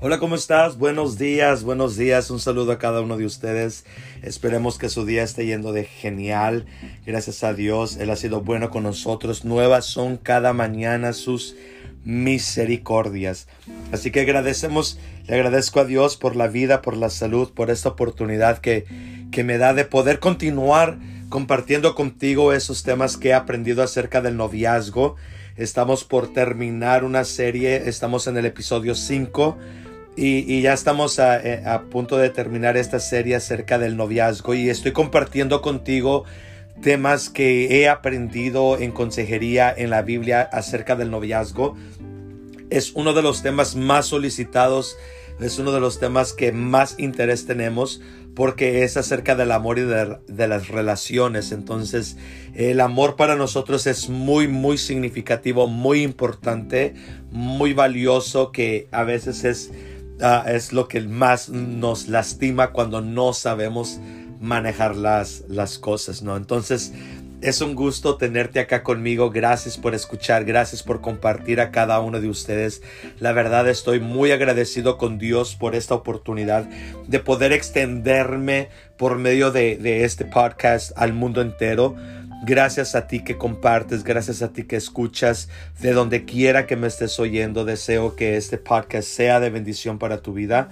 Hola, ¿cómo estás? Buenos días, buenos días. Un saludo a cada uno de ustedes. Esperemos que su día esté yendo de genial. Gracias a Dios, Él ha sido bueno con nosotros. Nuevas son cada mañana sus misericordias. Así que agradecemos, le agradezco a Dios por la vida, por la salud, por esta oportunidad que, que me da de poder continuar compartiendo contigo esos temas que he aprendido acerca del noviazgo. Estamos por terminar una serie, estamos en el episodio 5 y, ya estamos eh, a, punto de terminar esta serie acerca del noviazgo y estoy compartiendo contigo temas que he aprendido en consejería en la Biblia acerca del noviazgo. Es uno de los temas más solicitados, es uno de los temas que más interés tenemos porque es acerca del amor y de, de, las relaciones. Entonces, el amor para nosotros es muy, muy significativo, muy importante, muy valioso, que a veces es Ah, es lo que más nos lastima cuando no sabemos manejar las, las cosas, ¿no? Entonces, es un gusto tenerte acá conmigo. Gracias por escuchar, gracias por compartir a cada uno de ustedes. La verdad estoy muy agradecido con Dios por esta oportunidad de poder extenderme por medio de, de este podcast al mundo entero. Gracias a ti que compartes, gracias a ti que escuchas, de donde quiera que me estés oyendo, deseo que este podcast sea de bendición para tu vida.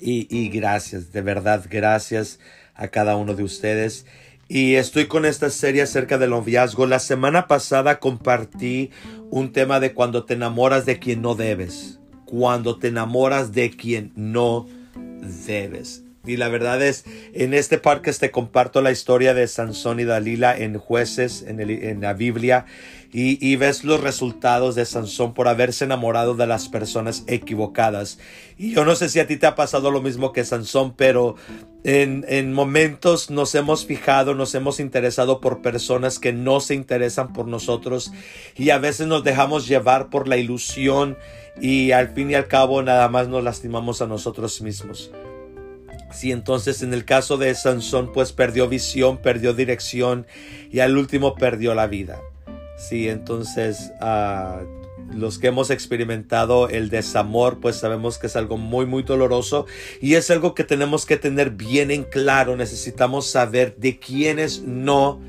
Y, gracias, de verdad, gracias a cada uno de ustedes. Y estoy con esta serie acerca del noviazgo. La semana pasada compartí un tema de cuando te enamoras de quien no debes. Cuando te enamoras de quien no debes. Y la verdad es, en este podcast te comparto la historia de Sansón y Dalila en jueces, en, la Biblia, y, ves los resultados de Sansón por haberse enamorado de las personas equivocadas. Y yo no sé si a ti te ha pasado lo mismo que Sansón, pero en momentos nos hemos fijado, nos hemos interesado por personas que no se interesan por nosotros y a veces nos dejamos llevar por la ilusión y al fin y al cabo nada más nos lastimamos a nosotros mismos. Sí, entonces en el caso de Sansón, pues perdió visión, perdió dirección y al último perdió la vida. Sí, entonces uh, los que hemos experimentado el desamor, pues sabemos que es algo muy, muy doloroso y es algo que tenemos que tener bien en claro. Necesitamos saber de quiénes no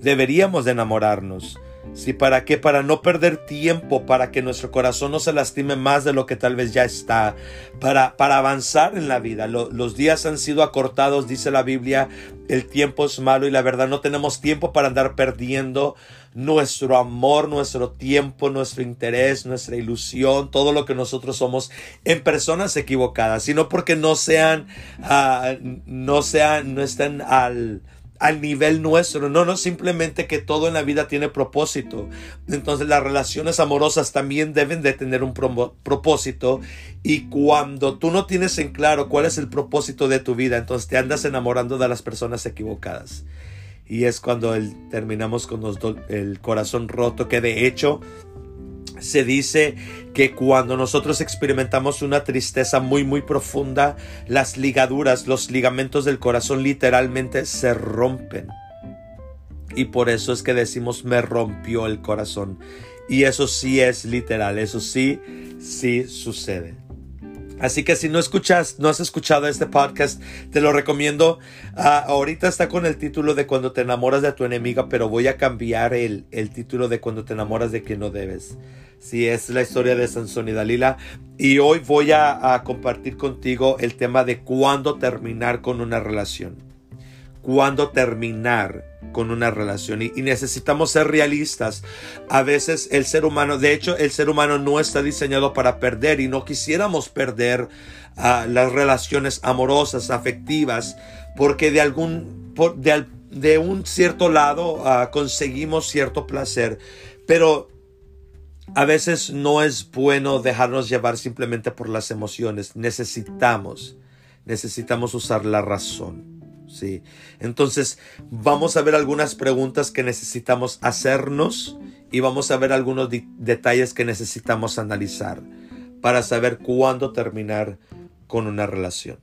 deberíamos de enamorarnos. Sí, ¿para qué? Para no perder tiempo, para que nuestro corazón no se lastime más de lo que tal vez ya está, para, para avanzar en la vida. los días han sido acortados, dice la Biblia, el tiempo es malo y la verdad no tenemos tiempo para andar perdiendo nuestro amor, nuestro tiempo, nuestro interés, nuestra ilusión, todo lo que nosotros somos en personas equivocadas, sino porque no sean, uh, no sean, no estén al al nivel nuestro. No, no, simplemente que todo en la vida tiene propósito. Entonces las relaciones amorosas también deben de tener un propósito. Y cuando tú no tienes en claro cuál es el propósito de tu vida, entonces te andas enamorando de las personas equivocadas. Y es cuando terminamos con el corazón roto, que de hecho se dice que cuando nosotros experimentamos una tristeza muy muy profunda, las ligaduras, los ligamentos del corazón literalmente se rompen. Y por eso es que decimos me rompió el corazón. Y eso sí es literal, eso sí, sí sucede. Así que si no escuchas, no has escuchado este podcast, te lo recomiendo. Ah, ahorita está con el título de Cuando te enamoras de tu enemiga, pero voy a cambiar el, el título de Cuando te enamoras de quien no debes. Sí, es la historia de Sansón y Dalila. Y hoy voy a, compartir contigo el tema de cuándo terminar con una relación. Cuándo terminar con una relación y, necesitamos ser realistas. A veces el ser humano, de hecho el ser humano no está diseñado para perder y no quisiéramos perder uh, las relaciones amorosas, afectivas, porque de algún, de, un cierto lado uh, conseguimos cierto placer, pero a veces no es bueno dejarnos llevar simplemente por las emociones. Necesitamos, necesitamos usar la razón. Sí. Entonces, vamos a ver algunas preguntas que necesitamos hacernos y vamos a ver algunos detalles que necesitamos analizar para saber cuándo terminar con una relación.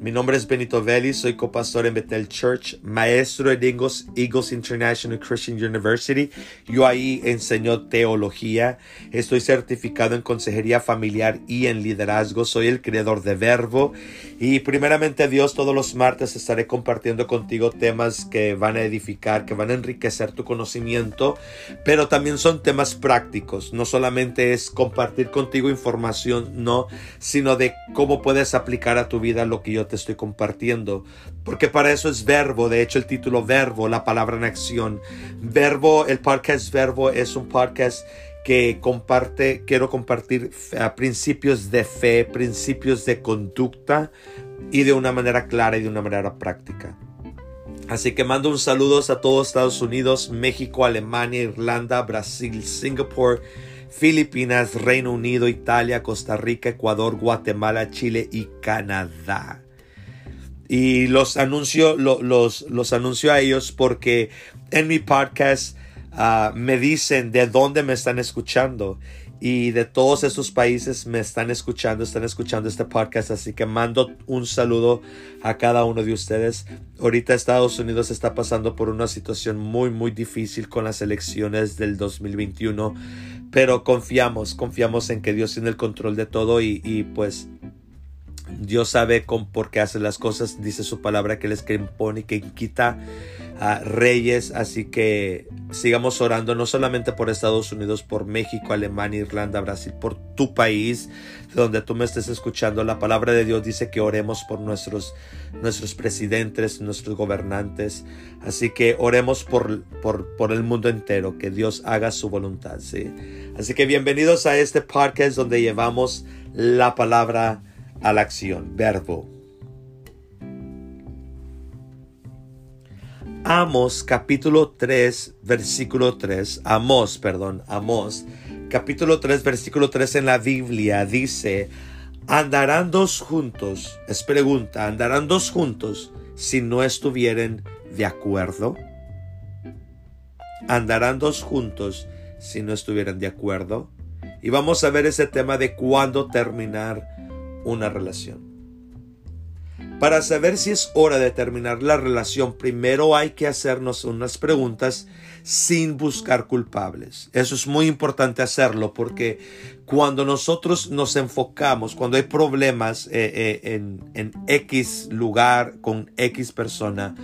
Mi nombre es Benito Vélez, soy copastor en Bethel Church, maestro en Eagles, Eagles International Christian University. Yo ahí enseño teología, estoy certificado en consejería familiar y en liderazgo, soy el creador de Verbo y primeramente Dios todos los martes estaré compartiendo contigo temas que van a edificar, que van a enriquecer tu conocimiento, pero también son temas prácticos, no solamente es compartir contigo información, no, sino de cómo puedes aplicar a tu vida lo que yo te estoy compartiendo. Porque para eso es verbo. De hecho, el título verbo, la palabra en acción. Verbo, el podcast verbo es un podcast que comparte, quiero compartir uh, principios de fe, principios de conducta y de una manera clara y de una manera práctica. Así que mando un saludo a todos Estados Unidos, México, Alemania, Irlanda, Brasil, Singapur, Filipinas, Reino Unido, Italia, Costa Rica, Ecuador, Guatemala, Chile y Canadá. Y los anuncio, los, los anuncio a ellos porque en mi podcast ah, me dicen de dónde me están escuchando. Y de todos esos países me están escuchando, están escuchando este podcast. Así que mando un saludo a cada uno de ustedes. Ahorita Estados Unidos está pasando por una situación muy, muy difícil con las elecciones del 2021. Pero confiamos, confiamos en que Dios tiene el control de todo y, y pues Dios sabe con, por qué hace las cosas. Dice su palabra que Él es quien pone y que quita a reyes. Así que sigamos orando no solamente por Estados Unidos, por México, Alemania, Irlanda, Brasil, por tu país, donde tú me estés escuchando. La palabra de Dios dice que oremos por nuestros, nuestros presidentes, nuestros gobernantes. Así que oremos por, por, por el mundo entero, que Dios haga su voluntad. ¿sí? Así que bienvenidos a este podcast donde llevamos la palabra a la acción, verbo. Amos capítulo 3 versículo 3, Amos, perdón, Amos capítulo 3 versículo 3 en la Biblia dice, andarán dos juntos, es pregunta, andarán dos juntos si no estuvieran de acuerdo. Andarán dos juntos si no estuvieran de acuerdo. Y vamos a ver ese tema de cuándo terminar una relación. Para saber si es hora de terminar la relación, primero hay que hacernos unas preguntas sin buscar culpables. Eso es muy importante hacerlo porque cuando nosotros nos enfocamos, cuando hay problemas eh, eh, en, en X lugar con X persona,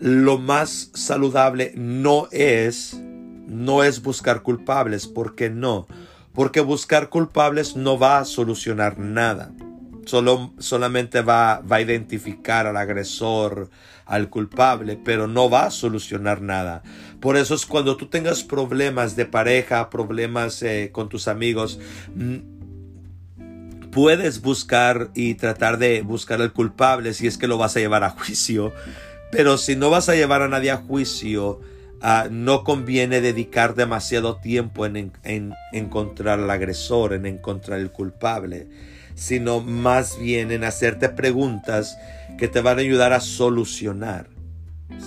lo más saludable no es no es buscar culpables, porque no, porque buscar culpables no va a solucionar nada solo, solamente va, va a identificar al agresor, al culpable, pero no va a solucionar nada. Por eso es cuando tú tengas problemas de pareja, problemas eh, con tus amigos, mm, puedes buscar y tratar de buscar al culpable si es que lo vas a llevar a juicio. Pero si no vas a llevar a nadie a juicio, ah, no conviene dedicar demasiado tiempo en, en encontrar al agresor, en encontrar el culpable sino más bien en hacerte preguntas que te van a ayudar a solucionar.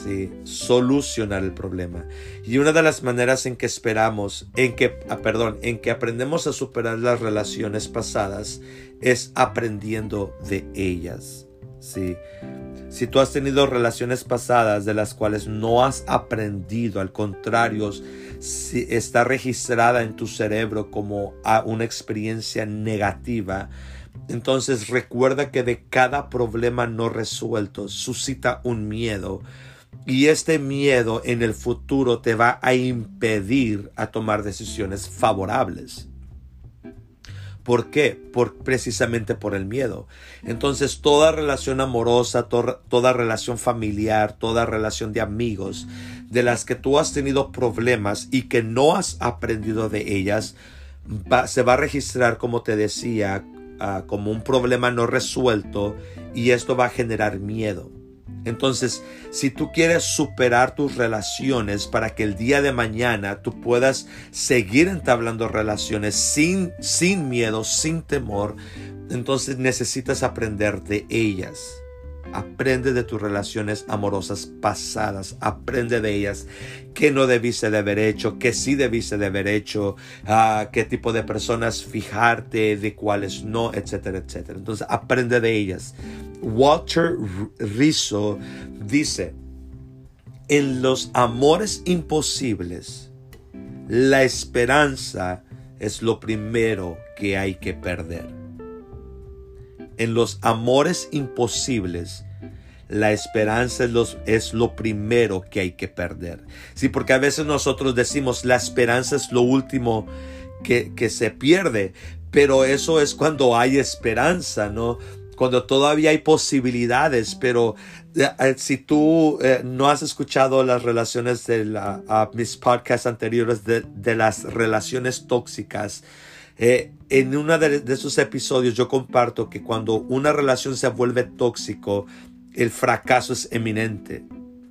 ¿sí? Solucionar el problema. Y una de las maneras en que esperamos, en que, ah, perdón, en que aprendemos a superar las relaciones pasadas es aprendiendo de ellas. ¿sí? Si tú has tenido relaciones pasadas de las cuales no has aprendido, al contrario, si está registrada en tu cerebro como una experiencia negativa, entonces recuerda que de cada problema no resuelto suscita un miedo y este miedo en el futuro te va a impedir a tomar decisiones favorables. ¿Por qué? Por, precisamente por el miedo. Entonces toda relación amorosa, toda relación familiar, toda relación de amigos, de las que tú has tenido problemas y que no has aprendido de ellas, se va a registrar, como te decía, Ah, como un problema no resuelto y esto va a generar miedo. Entonces, si tú quieres superar tus relaciones para que el día de mañana tú puedas seguir entablando relaciones sin, sin miedo, sin temor, entonces necesitas aprender de ellas. Aprende de tus relaciones amorosas pasadas. Aprende de ellas. ¿Qué no debiste de haber hecho? ¿Qué sí debiste de haber hecho? Ah, ¿Qué tipo de personas fijarte? ¿De cuáles no? Etcétera, etcétera. Entonces aprende de ellas. Walter Rizzo dice, en los amores imposibles, la esperanza es lo primero que hay que perder. En los amores imposibles, la esperanza es, lo primero que hay que perder. Sí, porque a veces nosotros decimos la esperanza es lo último que, que se pierde, pero eso es cuando hay esperanza, ¿no? Cuando todavía hay posibilidades, pero eh, eh, si tú eh, no has escuchado las relaciones de la, mis podcasts anteriores de, de las relaciones tóxicas, en uno de, de, esos episodios yo comparto que cuando una relación se vuelve tóxico, el fracaso es eminente.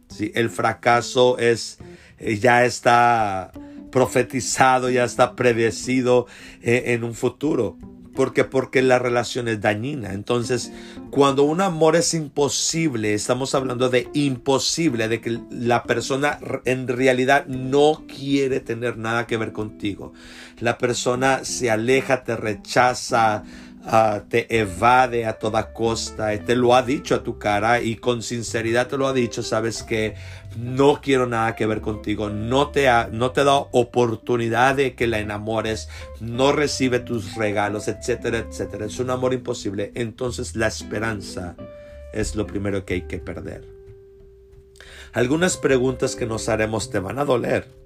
¿sí? El fracaso es, eh, ya está profetizado, ya está predecido eh, en un futuro. Porque, porque la relación es dañina. Entonces, cuando un amor es imposible, estamos hablando de imposible, de que la persona en realidad no quiere tener nada que ver contigo. La persona se aleja, te rechaza, Ah, te evade a toda costa, y te lo ha dicho a tu cara y con sinceridad te lo ha dicho, sabes que no quiero nada que ver contigo, no te, ha, no te da oportunidad de que la enamores, no recibe tus regalos, etcétera, etcétera. Es un amor imposible. Entonces la esperanza es lo primero que hay que perder. Algunas preguntas que nos haremos te van a doler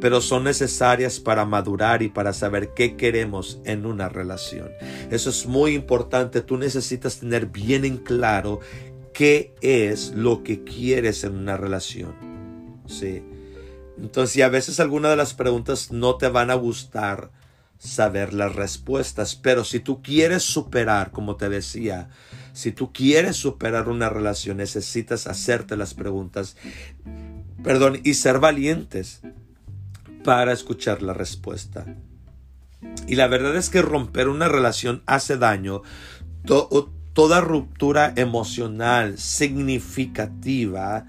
pero son necesarias para madurar y para saber qué queremos en una relación. Eso es muy importante. Tú necesitas tener bien en claro qué es lo que quieres en una relación. Sí. Entonces, a veces algunas de las preguntas no te van a gustar saber las respuestas, pero si tú quieres superar, como te decía, si tú quieres superar una relación, necesitas hacerte las preguntas, perdón, y ser valientes para escuchar la respuesta. Y la verdad es que romper una relación hace daño. toda ruptura emocional significativa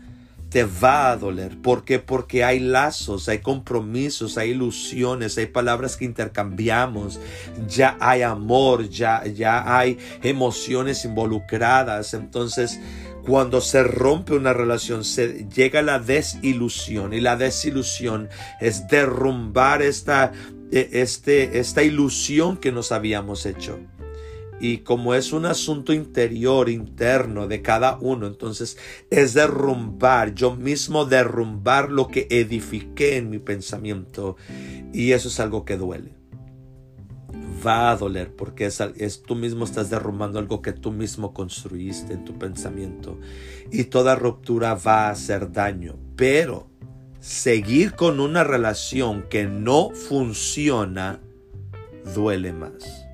te va a doler. ¿Por qué? Porque hay lazos, hay compromisos, hay ilusiones, hay palabras que intercambiamos, ya hay amor, ya, ya hay emociones involucradas. Entonces, cuando se rompe una relación, se llega la desilusión y la desilusión es derrumbar esta, e, este, esta ilusión que nos habíamos hecho. Y como es un asunto interior, interno de cada uno, entonces es derrumbar, yo mismo derrumbar lo que edifiqué en mi pensamiento. Y eso es algo que duele va a doler porque es, tú mismo estás derrumbando algo que tú mismo construiste en tu pensamiento y toda ruptura va a hacer daño. Pero seguir con una relación que no funciona duele más.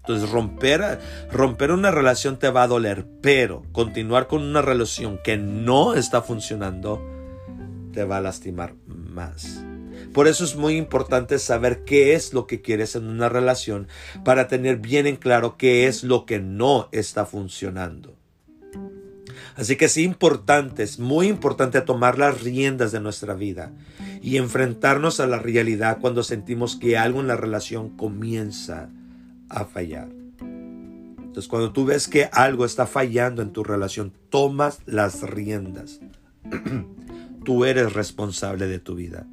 Entonces romper, romper una relación te va a doler pero continuar con una relación que no está funcionando te va a lastimar más por eso es muy importante saber qué es lo que quieres en una relación para tener bien en claro qué es lo que no está funcionando. Así que es importante, es muy importante tomar las riendas de nuestra vida y enfrentarnos a la realidad cuando sentimos que algo en la relación comienza a fallar. Entonces cuando tú ves que algo está fallando en tu relación, tomas las riendas. tú eres responsable de tu vida.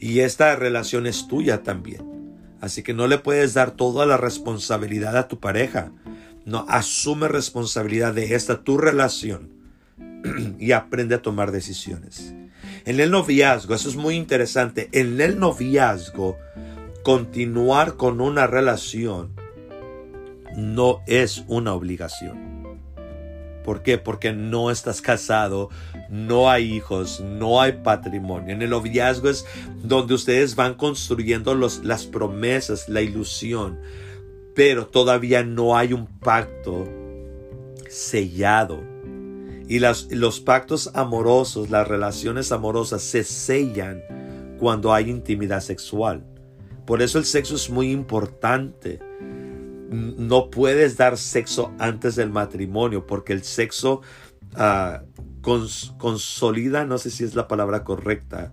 Y esta relación es tuya también. Así que no le puedes dar toda la responsabilidad a tu pareja. No, asume responsabilidad de esta tu relación y aprende a tomar decisiones. En el noviazgo, eso es muy interesante, en el noviazgo, continuar con una relación no es una obligación. ¿Por qué? Porque no estás casado, no hay hijos, no hay patrimonio. En el noviazgo es donde ustedes van construyendo los, las promesas, la ilusión, pero todavía no hay un pacto sellado. Y las, los pactos amorosos, las relaciones amorosas se sellan cuando hay intimidad sexual. Por eso el sexo es muy importante no puedes dar sexo antes del matrimonio porque el sexo consolida, no sé si es la palabra correcta,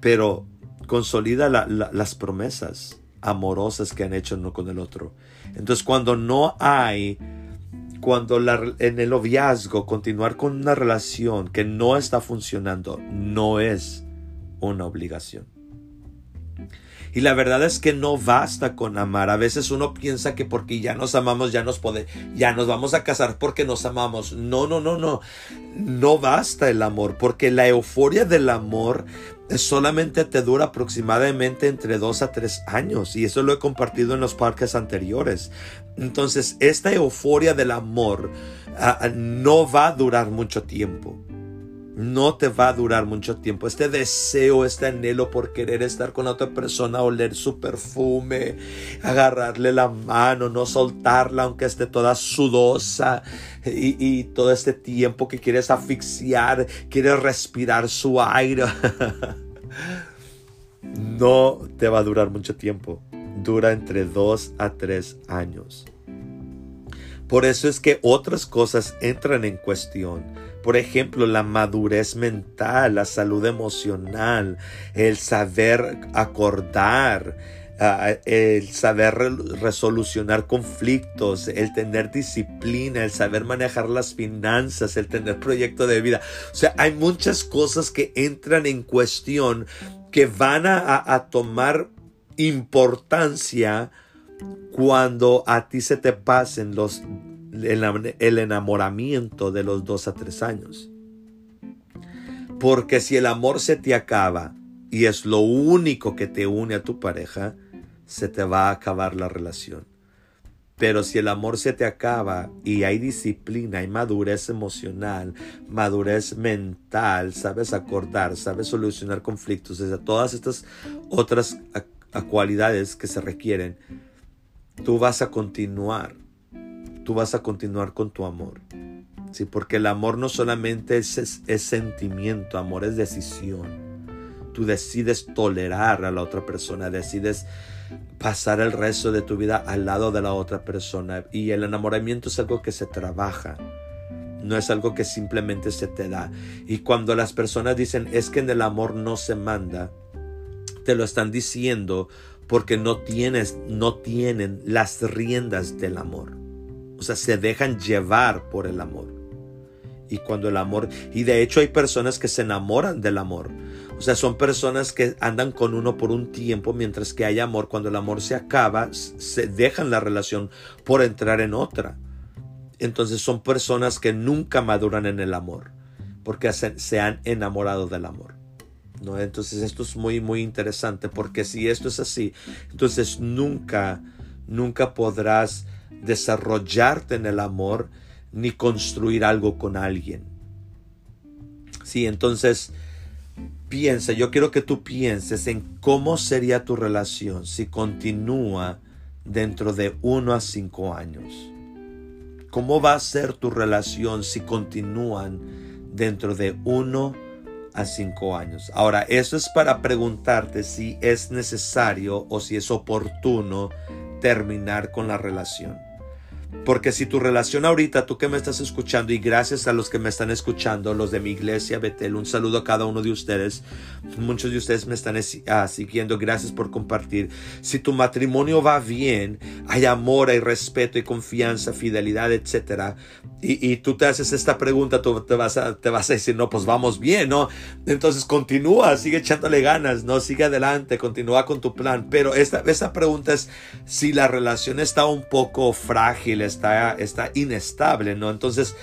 pero consolida las promesas amorosas que han hecho uno con el otro. Entonces cuando no hay cuando en el noviazgo continuar con una relación que no está funcionando no es una obligación. Y la verdad es que no basta con amar. A veces uno piensa que porque ya nos amamos ya nos puede, ya nos vamos a casar porque nos amamos. No, no, no, no. No basta el amor, porque la euforia del amor solamente te dura aproximadamente entre dos a tres años y eso lo he compartido en los parques anteriores. Entonces, esta euforia del amor ah, no va a durar mucho tiempo no te va a durar mucho tiempo. Este deseo, este anhelo por querer estar con otra persona, oler su perfume, agarrarle la mano, no soltarla aunque esté toda sudosa y, todo este tiempo que quieres asfixiar, quieres respirar su aire. no te va a durar mucho tiempo. Dura entre dos a tres años. Por eso es que otras cosas entran en cuestión por ejemplo, la madurez mental, la salud emocional, el saber acordar, ah, el saber resolucionar conflictos, el tener disciplina, el saber manejar las finanzas, el tener proyecto de vida. O sea, hay muchas cosas que entran en cuestión que van a tomar importancia cuando a ti se te pasen los el enamoramiento de los dos a tres años. Porque si el amor se te acaba y es lo único que te une a tu pareja, se te va a acabar la relación. Pero si el amor se te acaba y hay disciplina, hay madurez emocional, madurez mental, sabes acordar, sabes solucionar conflictos, desde todas estas otras cualidades que se requieren, tú vas a continuar tú vas a continuar con tu amor. Sí, porque el amor no solamente es, es, sentimiento, amor es decisión. Tú decides tolerar a la otra persona, decides pasar el resto de tu vida al lado de la otra persona. Y el enamoramiento es algo que se trabaja, no es algo que simplemente se te da. Y cuando las personas dicen es que en el amor no se manda, te lo están diciendo porque no tienes, no tienen las riendas del amor. O sea, se dejan llevar por el amor. Y cuando el amor, y de hecho hay personas que se enamoran del amor. O sea, son personas que andan con uno por un tiempo mientras que hay amor. Cuando el amor se acaba, se dejan la relación por entrar en otra. Entonces son personas que nunca maduran en el amor porque se, han enamorado del amor. ¿no? Entonces esto es muy, muy interesante porque si esto es así, entonces nunca, nunca podrás desarrollarte en el amor ni construir algo con alguien. Sí, entonces piensa, yo quiero que tú pienses en cómo sería tu relación si continúa dentro de uno a cinco años. ¿Cómo va a ser tu relación si continúan dentro de uno a cinco años? Ahora, eso es para preguntarte si es necesario o si es oportuno terminar con la relación. Porque si tu relación ahorita, tú que me estás escuchando, y gracias a los que me están escuchando, los de mi iglesia Betel, un saludo a cada uno de ustedes. Muchos de ustedes me están ah, siguiendo, gracias por compartir. Si tu matrimonio va bien, hay amor, hay respeto, y confianza, fidelidad, etc. Y, tú te haces esta pregunta, tú te vas, a, te vas decir, no, pues vamos bien, ¿no? Entonces continúa, sigue echándole ganas, ¿no? Sigue adelante, continúa con tu plan. Pero esta, esta pregunta es si la relación está un poco frágil, está, está inestable, ¿no? Entonces,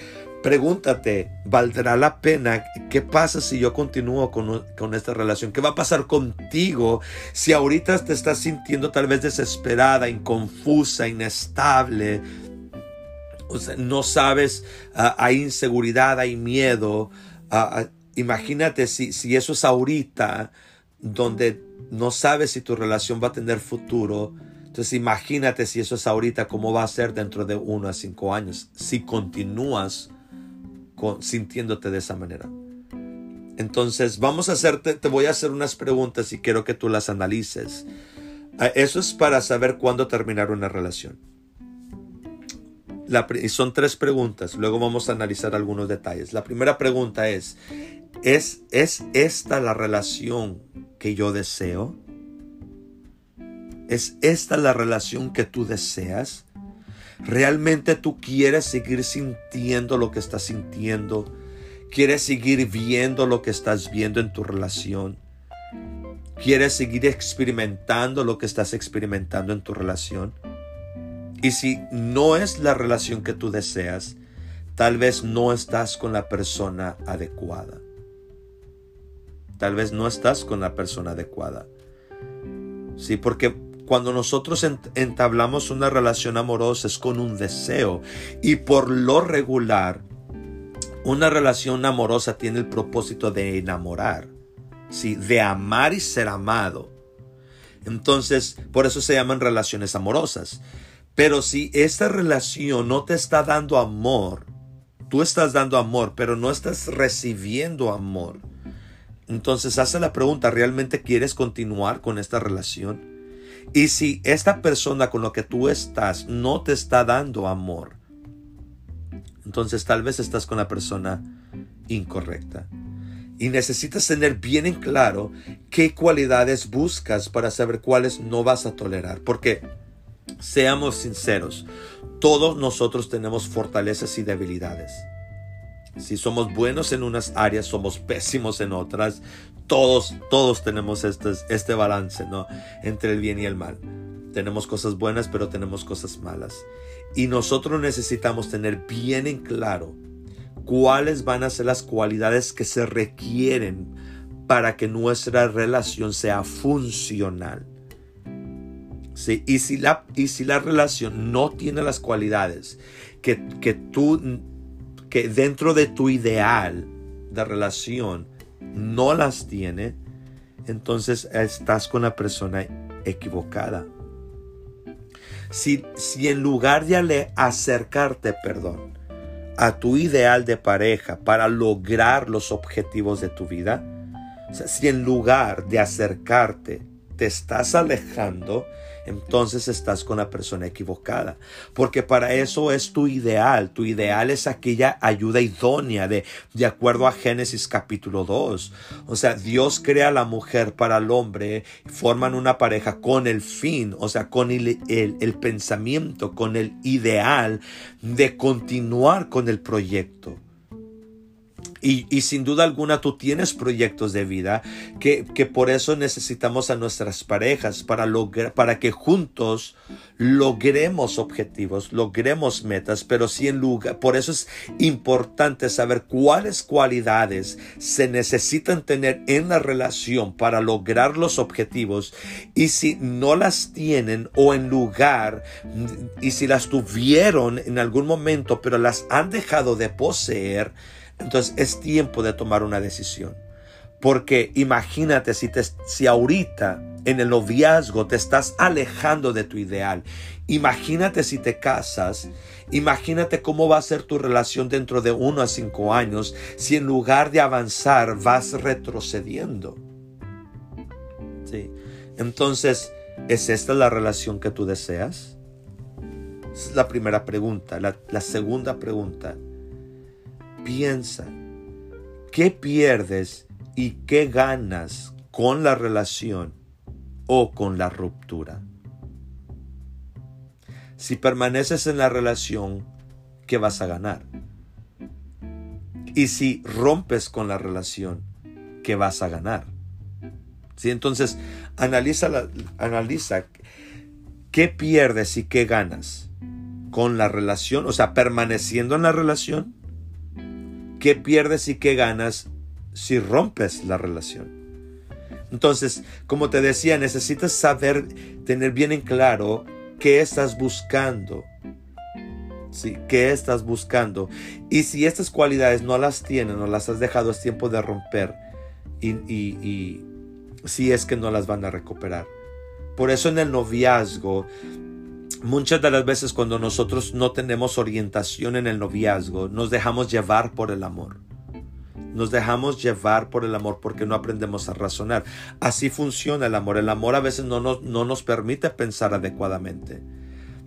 pregúntate, ¿valdrá la pena? ¿Qué pasa si yo continúo con, con, esta relación? ¿Qué va a pasar contigo si ahorita te estás sintiendo tal vez desesperada, inconfusa, inestable? No sabes, ah, hay inseguridad, hay miedo. Ah, ah, imagínate si, si eso es ahorita, donde no sabes si tu relación va a tener futuro entonces imagínate si eso es ahorita, cómo va a ser dentro de uno a cinco años, si continúas sintiéndote de esa manera. Entonces vamos a hacerte, te voy a hacer unas preguntas y quiero que tú las analices. Ah, eso es para saber cuándo terminar una relación. son tres preguntas, luego vamos a analizar algunos detalles. La primera pregunta es, ¿es, ¿es esta la relación que yo deseo? ¿Es esta la relación que tú deseas? ¿Realmente tú quieres seguir sintiendo lo que estás sintiendo? ¿Quieres seguir viendo lo que estás viendo en tu relación? ¿Quieres seguir experimentando lo que estás experimentando en tu relación? Y si no es la relación que tú deseas, tal vez no estás con la persona adecuada. Tal vez no estás con la persona adecuada. Sí, porque cuando nosotros entablamos una relación amorosa es con un deseo y por lo regular una relación amorosa tiene el propósito de enamorar, ¿sí? de amar y ser amado. Entonces, por eso se llaman relaciones amorosas. Pero si esta relación no te está dando amor, tú estás dando amor, pero no estás recibiendo amor. Entonces hace la pregunta, ¿realmente quieres continuar con esta relación? Y si esta persona con la que tú estás no te está dando amor, entonces tal vez estás con la persona incorrecta. Y necesitas tener bien en claro qué cualidades buscas para saber cuáles no vas a tolerar. Porque, seamos sinceros, todos nosotros tenemos fortalezas y debilidades. Si somos buenos en unas áreas, somos pésimos en otras. Todos, todos tenemos este, este balance, ¿no? Entre el bien y el mal. Tenemos cosas buenas, pero tenemos cosas malas. Y nosotros necesitamos tener bien en claro cuáles van a ser las cualidades que se requieren para que nuestra relación sea funcional. ¿Sí? Y, si la, y si la relación no tiene las cualidades que, que tú que dentro de tu ideal de relación no las tiene, entonces estás con la persona equivocada. Si, si en lugar de acercarte, perdón, a tu ideal de pareja para lograr los objetivos de tu vida, si en lugar de acercarte te estás alejando, entonces estás con la persona equivocada. Porque para eso es tu ideal. Tu ideal es aquella ayuda idónea de, de acuerdo a Génesis capítulo 2. O sea, Dios crea a la mujer para el hombre, forman una pareja con el fin, o sea, con el, el pensamiento, con el ideal de continuar con el proyecto. Y, sin duda alguna tú tienes proyectos de vida que, por eso necesitamos a nuestras parejas para, lograr, para que juntos logremos objetivos, logremos metas, pero sí en lugar, por eso es importante saber cuáles cualidades se necesitan tener en la relación para lograr los objetivos y si no las tienen o en lugar y si las tuvieron en algún momento pero las han dejado de poseer, entonces es tiempo de tomar una decisión. Porque imagínate si, te, si ahorita en el noviazgo te estás alejando de tu ideal. Imagínate si te casas. Imagínate cómo va a ser tu relación dentro de uno a cinco años si en lugar de avanzar vas retrocediendo. Sí. Entonces, ¿es esta la relación que tú deseas? es la primera pregunta. La, la segunda pregunta Piensa, ¿qué pierdes y qué ganas con la relación o con la ruptura? Si permaneces en la relación, ¿qué vas a ganar? Y si rompes con la relación, ¿qué vas a ganar? ¿Sí? Entonces, analiza, analiza qué pierdes y qué ganas con la relación, o sea, permaneciendo en la relación ¿Qué pierdes y qué ganas si rompes la relación? Entonces, como te decía, necesitas saber, tener bien en claro qué estás buscando. Sí, ¿Qué estás buscando? Y si estas cualidades no las tienes, no las has dejado, es tiempo de romper. Y, y si es que no las van a recuperar. Por eso en el noviazgo Muchas de las veces cuando nosotros no tenemos orientación en el noviazgo, nos dejamos llevar por el amor. Nos dejamos llevar por el amor porque no aprendemos a razonar. Así funciona el amor. El amor a veces no nos, no nos permite pensar adecuadamente.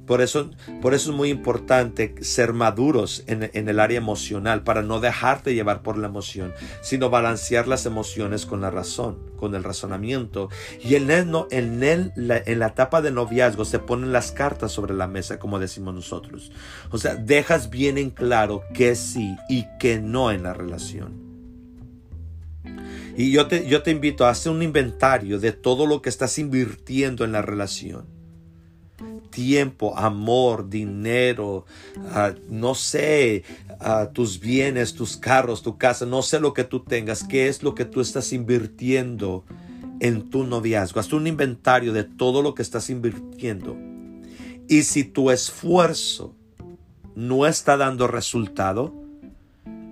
Por eso, por eso es muy importante ser maduros en, el área emocional, para no dejarte llevar por la emoción, sino balancear las emociones con la razón, con el razonamiento. Y en, el, en, el, en la etapa de noviazgo se ponen las cartas sobre la mesa, como decimos nosotros. O sea, dejas bien en claro que sí y que no en la relación. Y yo te, yo te invito a hacer un inventario de todo lo que estás invirtiendo en la relación tiempo, amor, dinero, ah, no sé, ah, tus bienes, tus carros, tu casa, no sé lo que tú tengas, qué es lo que tú estás invirtiendo en tu noviazgo. Haz un inventario de todo lo que estás invirtiendo. Y si tu esfuerzo no está dando resultado,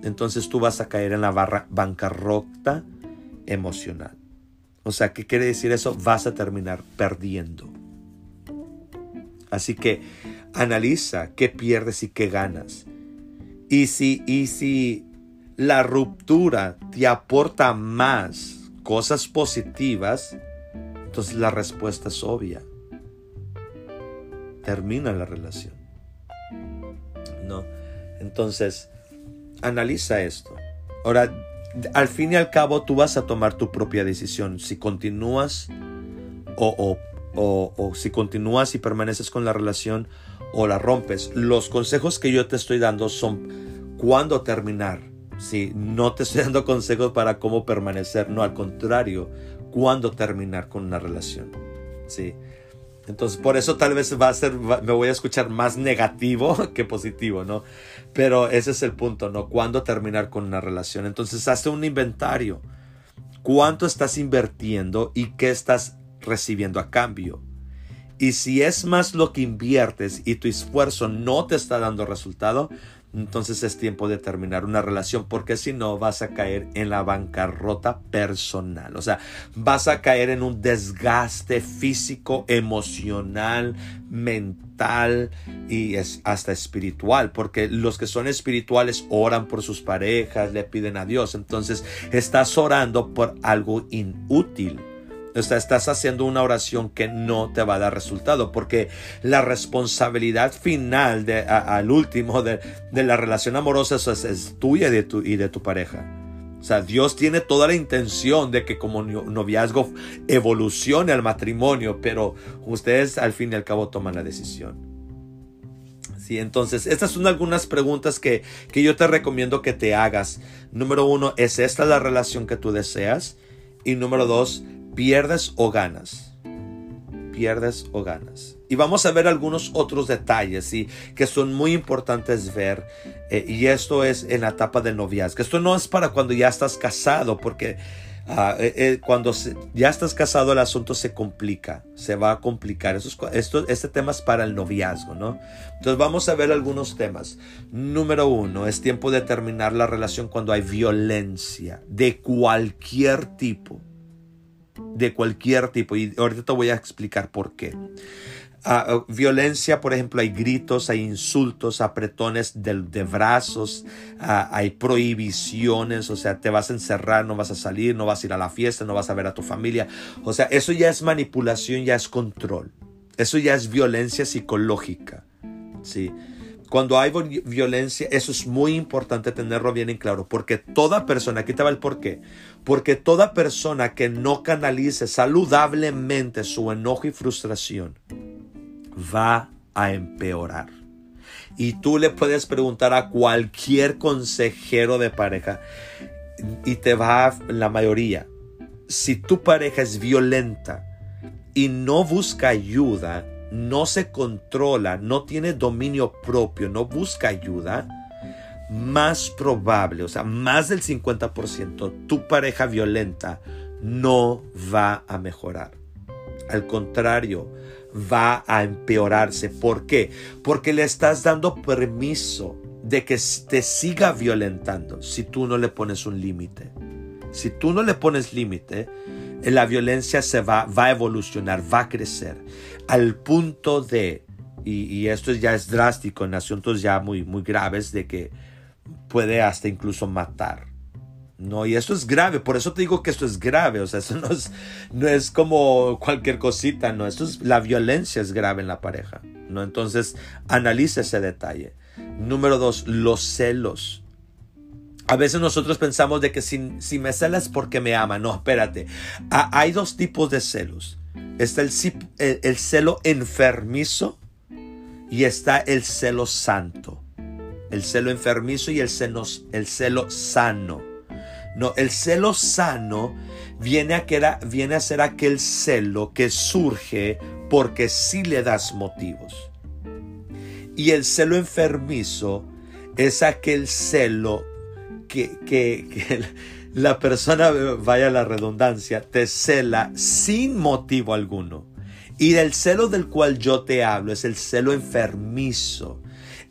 entonces tú vas a caer en la barra bancarrota emocional. O sea, ¿qué quiere decir eso? Vas a terminar perdiendo. Así que analiza qué pierdes y qué ganas. Y si, y si la ruptura te aporta más cosas positivas, entonces la respuesta es obvia. Termina la relación. ¿No? Entonces, analiza esto. Ahora, al fin y al cabo, tú vas a tomar tu propia decisión. Si continúas o, o o, si continúas y permaneces con la relación o la rompes. Los consejos que yo te estoy dando son cuándo terminar. Si no te estoy dando consejos para cómo permanecer, no, al contrario, cuándo terminar con una relación. Sí. Entonces, por eso tal vez va a ser, me voy a escuchar más negativo que positivo, ¿no? Pero ese es el punto, ¿no? ¿Cuándo terminar con una relación? Entonces, hazte un inventario. ¿Cuánto estás invirtiendo y qué estás recibiendo a cambio. Y si es más lo que inviertes y tu esfuerzo no te está dando resultado, entonces es tiempo de terminar una relación porque si no vas a caer en la bancarrota personal. O sea, vas a caer en un desgaste físico, emocional, mental y es hasta espiritual, porque los que son espirituales oran por sus parejas, le piden a Dios. Entonces estás orando por algo inútil o sea, estás haciendo una oración que no te va a dar resultado, porque la responsabilidad final de, al último de, la relación amorosa es, tuya y de, tu, y de tu pareja. O sea, Dios tiene toda la intención de que como noviazgo evolucione al matrimonio, pero ustedes al fin y al cabo toman la decisión. Sí, entonces, estas son algunas preguntas que, que yo te recomiendo que te hagas. Número uno, ¿es esta la relación que tú deseas? Y número dos, pierdes o ganas. Pierdes o ganas. Y vamos a ver algunos otros detalles ¿sí? que son muy importantes ver. Eh, y esto es en la etapa del noviazgo. Esto no es para cuando ya estás casado, porque ah, eh, eh, cuando ya estás casado el asunto se complica, se va a complicar. Esto, esto, este tema es para el noviazgo, ¿no? Entonces vamos a ver algunos temas. Número uno, es tiempo de terminar la relación cuando hay violencia de cualquier tipo de cualquier tipo. Y ahorita te voy a explicar por qué. Ah, violencia, por ejemplo, hay gritos, hay insultos, apretones de, de brazos, ah, hay prohibiciones, o sea, te vas a encerrar, no vas a salir, no vas a ir a la fiesta, no vas a ver a tu familia. O sea, eso ya es manipulación, ya es control. Eso ya es violencia psicológica. ¿sí? Cuando hay violencia, eso es muy importante tenerlo bien en claro, porque toda persona, aquí te va el por qué, porque toda persona que no canalice saludablemente su enojo y frustración va a empeorar. Y tú le puedes preguntar a cualquier consejero de pareja y te va la mayoría. Si tu pareja es violenta y no busca ayuda, no se controla, no tiene dominio propio, no busca ayuda, más probable, o sea, más del 50%, tu pareja violenta no va a mejorar. Al contrario, va a empeorarse. ¿Por qué? Porque le estás dando permiso de que te siga violentando si tú no le pones un límite. Si tú no le pones límite, la violencia se va, va a evolucionar, va a crecer al punto de, y, esto ya es drástico en asuntos ya muy, muy graves, de que puede hasta incluso matar. No, y esto es grave, por eso te digo que esto es grave, o sea, eso no es, no es como cualquier cosita, no, esto es, la violencia es grave en la pareja. ¿no? Entonces, analice ese detalle. Número dos, los celos. A veces nosotros pensamos de que si, si me celas porque me ama. No, espérate. hay dos tipos de celos. Está el, el, celo enfermizo y está el celo santo. El celo enfermizo y el, el celo sano. No, el celo sano viene a, viene a ser aquel celo que surge porque sí le das motivos. Y el celo enfermizo es aquel celo que, que, la persona, vaya la redundancia, te cela sin motivo alguno. Y del celo del cual yo te hablo es el celo enfermizo,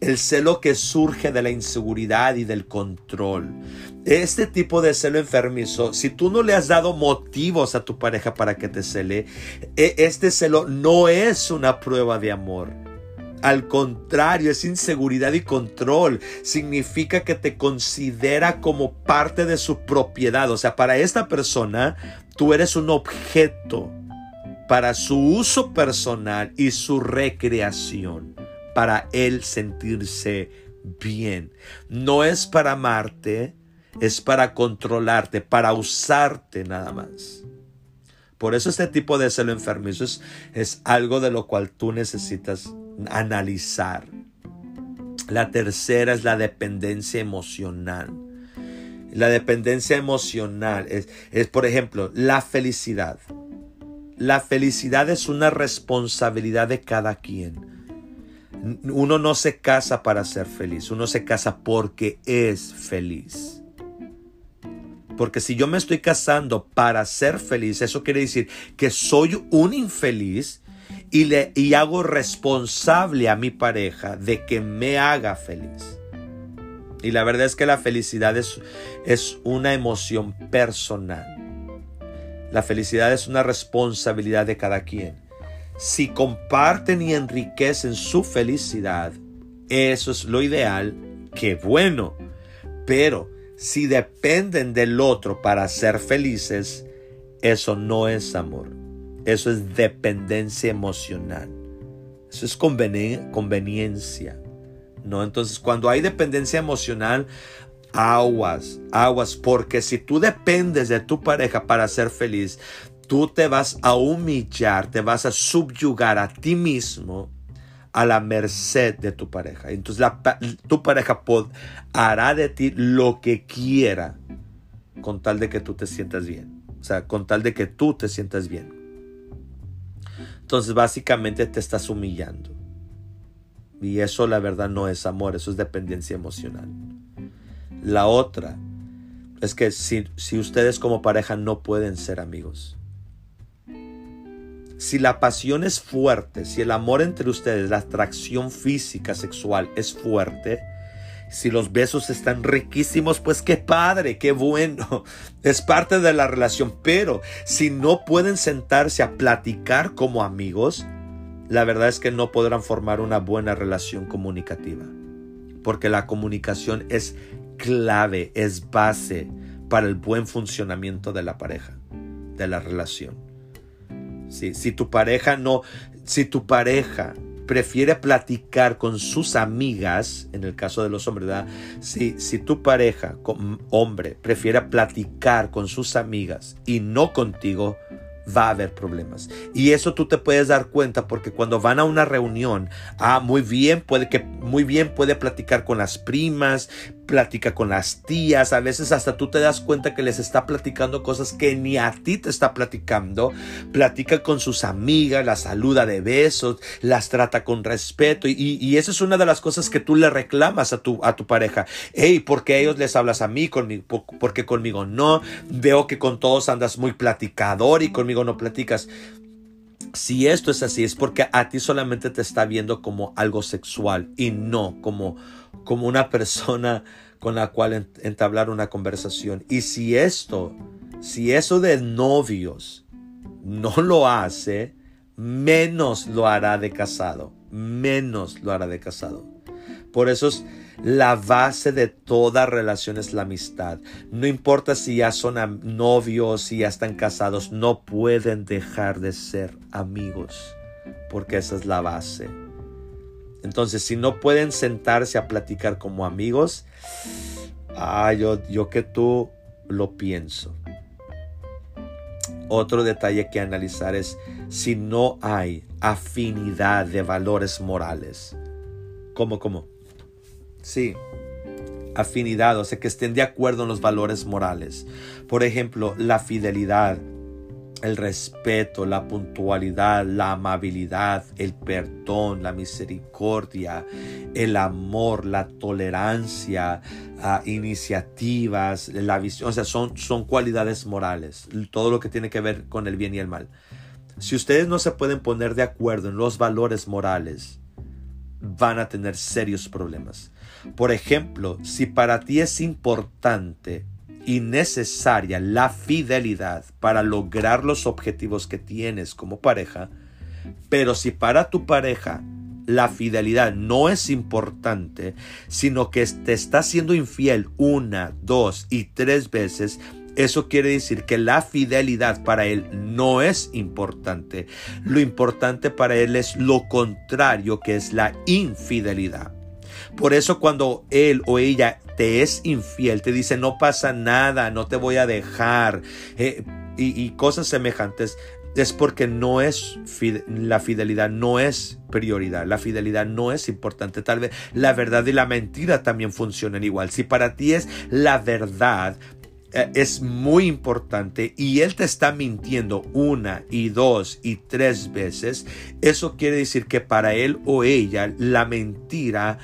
el celo que surge de la inseguridad y del control. Este tipo de celo enfermizo, si tú no le has dado motivos a tu pareja para que te cele, e, este celo no es una prueba de amor. Al contrario, es inseguridad y control. Significa que te considera como parte de su propiedad. O sea, para esta persona, tú eres un objeto para su uso personal y su recreación, para él sentirse bien. No es para amarte, es para controlarte, para usarte nada más. Por eso este tipo de celo enfermizo es, algo de lo cual tú necesitas analizar. La tercera es la dependencia emocional. La dependencia emocional es, es, por ejemplo, la felicidad. La felicidad es una responsabilidad de cada quien. Uno no se casa para ser feliz, uno se casa porque es feliz. Porque si yo me estoy casando para ser feliz, eso quiere decir que soy un infeliz y, le, y hago responsable a mi pareja de que me haga feliz. Y la verdad es que la felicidad es, es una emoción personal. La felicidad es una responsabilidad de cada quien. Si comparten y enriquecen su felicidad, eso es lo ideal, qué bueno. Pero si dependen del otro para ser felices, eso no es amor. Eso es dependencia emocional. Eso es conveniencia. ¿no? Entonces, cuando hay dependencia emocional, aguas, aguas, porque si tú dependes de tu pareja para ser feliz, tú te vas a humillar, te vas a subyugar a ti mismo a la merced de tu pareja. Entonces tu pareja hará de ti lo que quiera con tal de que tú te sientas bien. O sea, con tal de que tú te sientas bien. Entonces básicamente te estás humillando. Y eso la verdad no es amor, eso es dependencia emocional. La otra es que si, si ustedes como pareja no pueden ser amigos, si la pasión es fuerte, si el amor entre ustedes, la atracción física, sexual es fuerte, si los besos están riquísimos, pues qué padre, qué bueno. Es parte de la relación. Pero si no pueden sentarse a platicar como amigos, la verdad es que no podrán formar una buena relación comunicativa. Porque la comunicación es clave, es base para el buen funcionamiento de la pareja, de la relación. Si tu pareja no, si tu pareja prefiere platicar con sus amigas, en el caso de los hombres, ¿verdad? Si, si tu pareja, hombre, prefiere platicar con sus amigas y no contigo, va a haber problemas. Y eso tú te puedes dar cuenta porque cuando van a una reunión, ah, muy bien, puede que muy bien puede platicar con las primas, platica con las tías, a veces hasta tú te das cuenta que les está platicando cosas que ni a ti te está platicando, platica con sus amigas, las saluda de besos, las trata con respeto y, y esa es una de las cosas que tú le reclamas a tu, a tu pareja. Hey, ¿por qué ellos les hablas a mí? Conmigo, porque conmigo no? Veo que con todos andas muy platicador y conmigo no platicas. Si esto es así, es porque a ti solamente te está viendo como algo sexual y no como como una persona con la cual entablar una conversación. Y si esto, si eso de novios no lo hace, menos lo hará de casado, menos lo hará de casado. Por eso es la base de toda relación es la amistad. No importa si ya son novios, si ya están casados, no pueden dejar de ser amigos, porque esa es la base. Entonces, si no pueden sentarse a platicar como amigos, ah, yo, yo que tú lo pienso. Otro detalle que analizar es si no hay afinidad de valores morales. ¿Cómo, cómo? Sí, afinidad, o sea, que estén de acuerdo en los valores morales. Por ejemplo, la fidelidad, el respeto, la puntualidad, la amabilidad, el perdón, la misericordia, el amor, la tolerancia, ah, iniciativas, la visión, o sea, son, son cualidades morales, todo lo que tiene que ver con el bien y el mal. Si ustedes no se pueden poner de acuerdo en los valores morales, van a tener serios problemas. Por ejemplo, si para ti es importante y necesaria la fidelidad para lograr los objetivos que tienes como pareja, pero si para tu pareja la fidelidad no es importante, sino que te está siendo infiel una, dos y tres veces, eso quiere decir que la fidelidad para él no es importante. Lo importante para él es lo contrario, que es la infidelidad. Por eso cuando él o ella te es infiel, te dice no pasa nada, no te voy a dejar eh, y, cosas semejantes, es porque no es la fidelidad no es prioridad, la fidelidad no es importante. Tal vez la verdad y la mentira también funcionan igual. Si para ti es la verdad, eh, es muy importante y él te está mintiendo una y dos y tres veces, eso quiere decir que para él o ella la mentira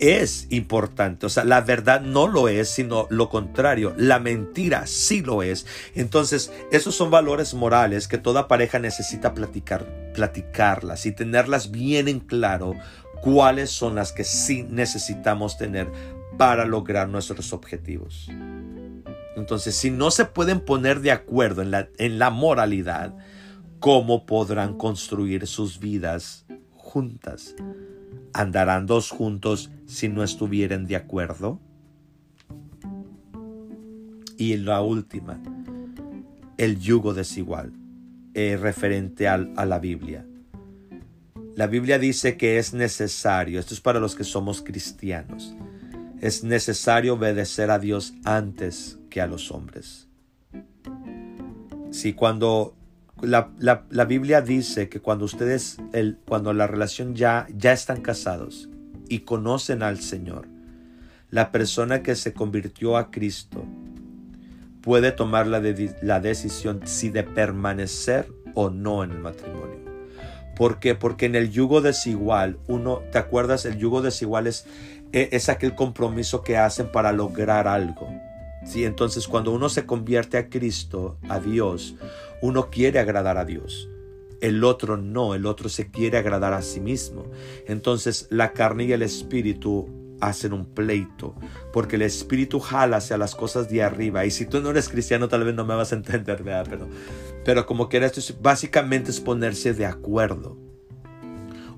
es importante. O sea, la verdad no lo es, sino lo contrario. La mentira sí lo es. Entonces, esos son valores morales que toda pareja necesita platicar, platicarlas y tenerlas bien en claro cuáles son las que sí necesitamos tener para lograr nuestros objetivos. Entonces, si no se pueden poner de acuerdo en la, en la moralidad, ¿cómo podrán construir sus vidas juntas? ¿Andarán dos juntos si no estuvieran de acuerdo? Y la última, el yugo desigual, eh, referente a la Biblia. La Biblia dice que es necesario, esto es para los que somos cristianos, es necesario obedecer a Dios antes a los hombres. Si cuando la, la, Biblia dice que cuando ustedes, el, cuando la relación ya, ya están casados y conocen al Señor, la persona que se convirtió a Cristo puede tomar la, la decisión si de permanecer o no en el matrimonio. ¿Por qué? Porque en el yugo desigual, uno, ¿te acuerdas? El yugo desigual es, e, es aquel compromiso que hacen para lograr algo. ¿sí? Entonces cuando uno se convierte a Cristo, a Dios, uno quiere agradar a Dios. El otro no, el otro se quiere agradar a sí mismo. Entonces la carne y el espíritu hacen un pleito, porque el espíritu jala hacia las cosas de arriba. Y si tú no eres cristiano, tal vez no me vas a entender, ¿verdad? Pero, pero como que esto básicamente es ponerse de acuerdo.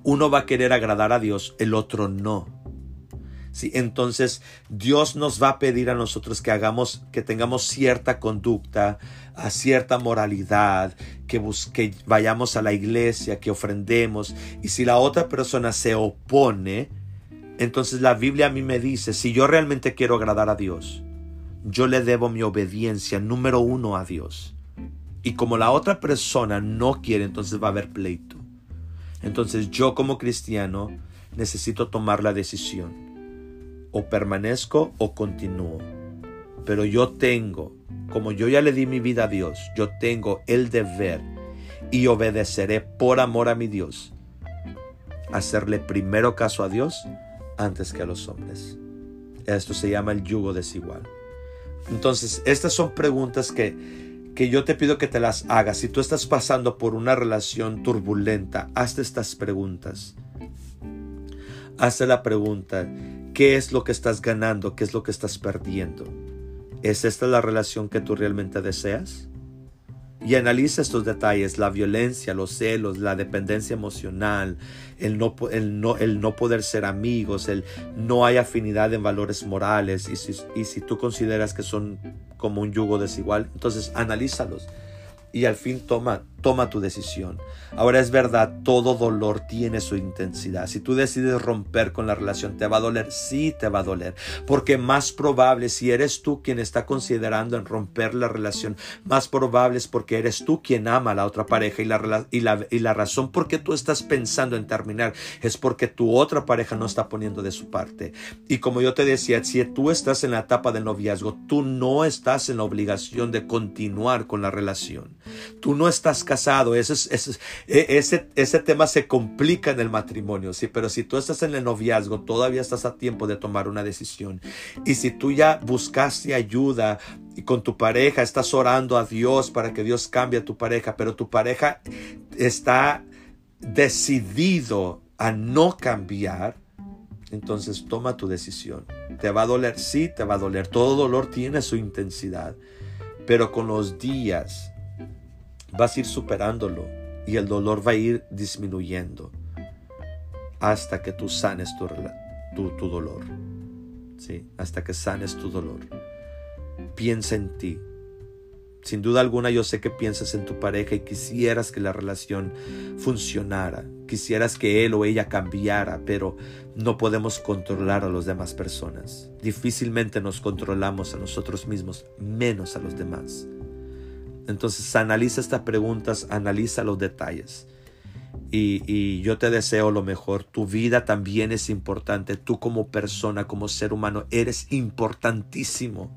Uno va a querer agradar a Dios, el otro no. Entonces Dios nos va a pedir a nosotros que hagamos, que tengamos cierta conducta, a cierta moralidad, que, que vayamos a la iglesia, que ofrendemos. Y si la otra persona se opone, entonces la Biblia a mí me dice, si yo realmente quiero agradar a Dios, yo le debo mi obediencia número uno a Dios. Y como la otra persona no quiere, entonces va a haber pleito. Entonces yo como cristiano necesito tomar la decisión o permanezco o continúo. Pero yo tengo, como yo ya le di mi vida a Dios, yo tengo el deber y obedeceré por amor a mi Dios, hacerle primero caso a Dios antes que a los hombres. Esto se llama el yugo desigual. Entonces, estas son preguntas que, que yo te pido que te las hagas. Si tú estás pasando por una relación turbulenta, hazte estas preguntas. Hazte la pregunta, ¿Qué es lo que estás ganando? ¿Qué es lo que estás perdiendo? ¿Es esta la relación que tú realmente deseas? Y analiza estos detalles, la violencia, los celos, la dependencia emocional, el no, el no, el no poder ser amigos, el no hay afinidad en valores morales. Y si, y si tú consideras que son como un yugo desigual, entonces analízalos y al fin toma toma tu decisión. Ahora es verdad, todo dolor tiene su intensidad. Si tú decides romper con la relación, ¿te va a doler? Sí, te va a doler. Porque más probable, si eres tú quien está considerando en romper la relación, más probable es porque eres tú quien ama a la otra pareja y la, y la, y la razón por qué tú estás pensando en terminar es porque tu otra pareja no está poniendo de su parte. Y como yo te decía, si tú estás en la etapa del noviazgo, tú no estás en la obligación de continuar con la relación. Tú no estás casado, ese, ese, ese, ese tema se complica en el matrimonio, ¿sí? Pero si tú estás en el noviazgo, todavía estás a tiempo de tomar una decisión. Y si tú ya buscaste ayuda y con tu pareja estás orando a Dios para que Dios cambie a tu pareja, pero tu pareja está decidido a no cambiar, entonces toma tu decisión. Te va a doler, sí, te va a doler. Todo dolor tiene su intensidad, pero con los días vas a ir superándolo y el dolor va a ir disminuyendo hasta que tú sanes tu, tu, tu dolor. Sí, hasta que sanes tu dolor. Piensa en ti. Sin duda alguna yo sé que piensas en tu pareja y quisieras que la relación funcionara, quisieras que él o ella cambiara, pero no podemos controlar a las demás personas. Difícilmente nos controlamos a nosotros mismos, menos a los demás. Entonces analiza estas preguntas, analiza los detalles. Y, yo te deseo lo mejor. Tu vida también es importante. Tú como persona, como ser humano, eres importantísimo.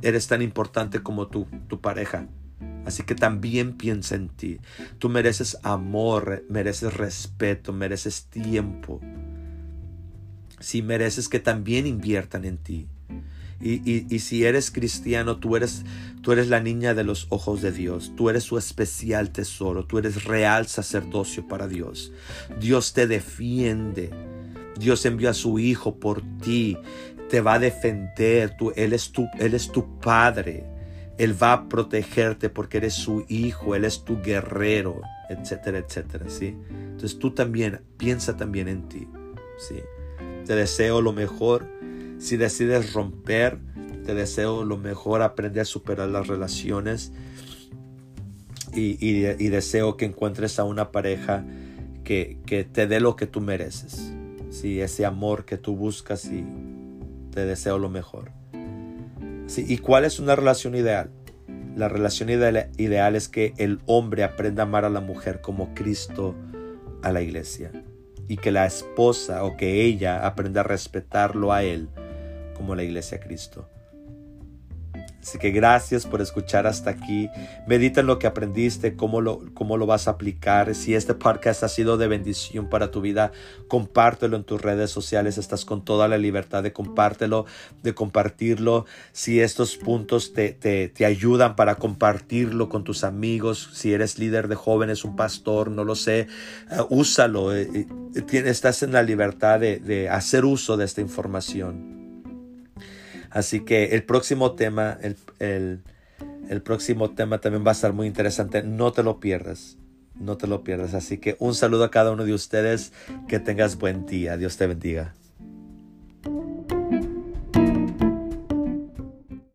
Eres tan importante como tú, tu pareja. Así que también piensa en ti. Tú mereces amor, mereces respeto, mereces tiempo. Si sí, mereces que también inviertan en ti. Y, si eres cristiano, tú eres, tú eres la niña de los ojos de Dios. Tú eres su especial tesoro. Tú eres real sacerdocio para Dios. Dios te defiende. Dios envió a su Hijo por ti. Te va a defender. Tú, él, es tu, él es tu Padre. Él va a protegerte porque eres su hijo, Él es tu guerrero, etcétera, etcétera, ¿sí? Entonces tú también, piensa también en ti, ¿sí? Te deseo lo mejor si decides romper, te deseo lo mejor, aprender a superar las relaciones y, deseo que encuentres a una pareja que, te dé lo que tú mereces. Sí, ese amor que tú buscas y te deseo lo mejor. Sí, ¿Y cuál es una relación ideal? La relación ideal es que el hombre aprenda a amar a la mujer como Cristo a la iglesia y que la esposa o que ella aprenda a respetarlo a él como la iglesia Cristo. Así que gracias por escuchar hasta aquí. Medita en lo que aprendiste, cómo lo, cómo lo vas a aplicar. Si este podcast ha sido de bendición para tu vida, compártelo en tus redes sociales. Estás con toda la libertad de compártelo, de compartirlo. Si estos puntos te, te, te ayudan para compartirlo con tus amigos, si eres líder de jóvenes, un pastor, no lo sé, uh, úsalo. Eh, eh, estás en la libertad de, de hacer uso de esta información. Así que el próximo tema, el, próximo tema también va a estar muy interesante. No te lo pierdas. No te lo pierdas. Así que un saludo a cada uno de ustedes. Que tengas buen día. Dios te bendiga.